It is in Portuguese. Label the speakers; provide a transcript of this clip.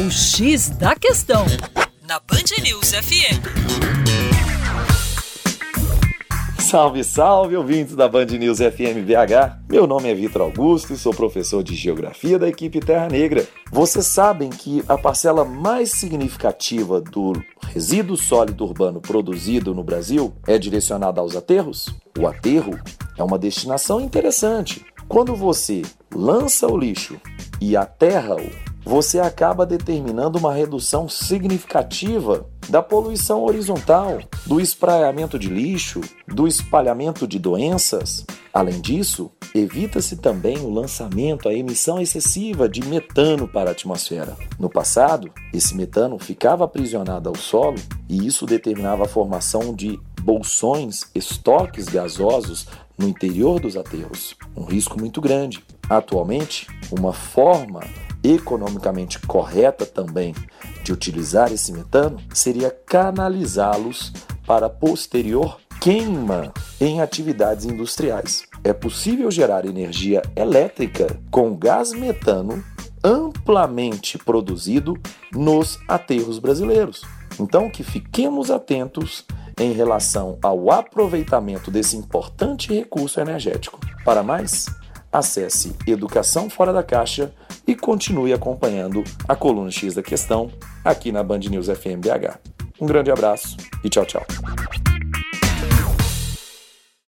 Speaker 1: O X da Questão, na Band News FM.
Speaker 2: Salve, salve, ouvintes da Band News FM BH. Meu nome é Vitor Augusto e sou professor de Geografia da equipe Terra Negra. Vocês sabem que a parcela mais significativa do resíduo sólido urbano produzido no Brasil é direcionada aos aterros? O aterro é uma destinação interessante. Quando você lança o lixo e aterra-o, você acaba determinando uma redução significativa da poluição horizontal, do espraiamento de lixo, do espalhamento de doenças. Além disso, evita-se também o lançamento, a emissão excessiva de metano para a atmosfera. No passado, esse metano ficava aprisionado ao solo e isso determinava a formação de bolsões, estoques gasosos no interior dos aterros, um risco muito grande. Atualmente, uma forma economicamente correta também de utilizar esse metano seria canalizá-los para posterior queima em atividades industriais. É possível gerar energia elétrica com gás metano amplamente produzido nos aterros brasileiros. Então, que fiquemos atentos em relação ao aproveitamento desse importante recurso energético. Para mais, acesse Educação Fora da Caixa e continue acompanhando a coluna X da questão aqui na Band News FM BH. Um grande abraço e tchau, tchau.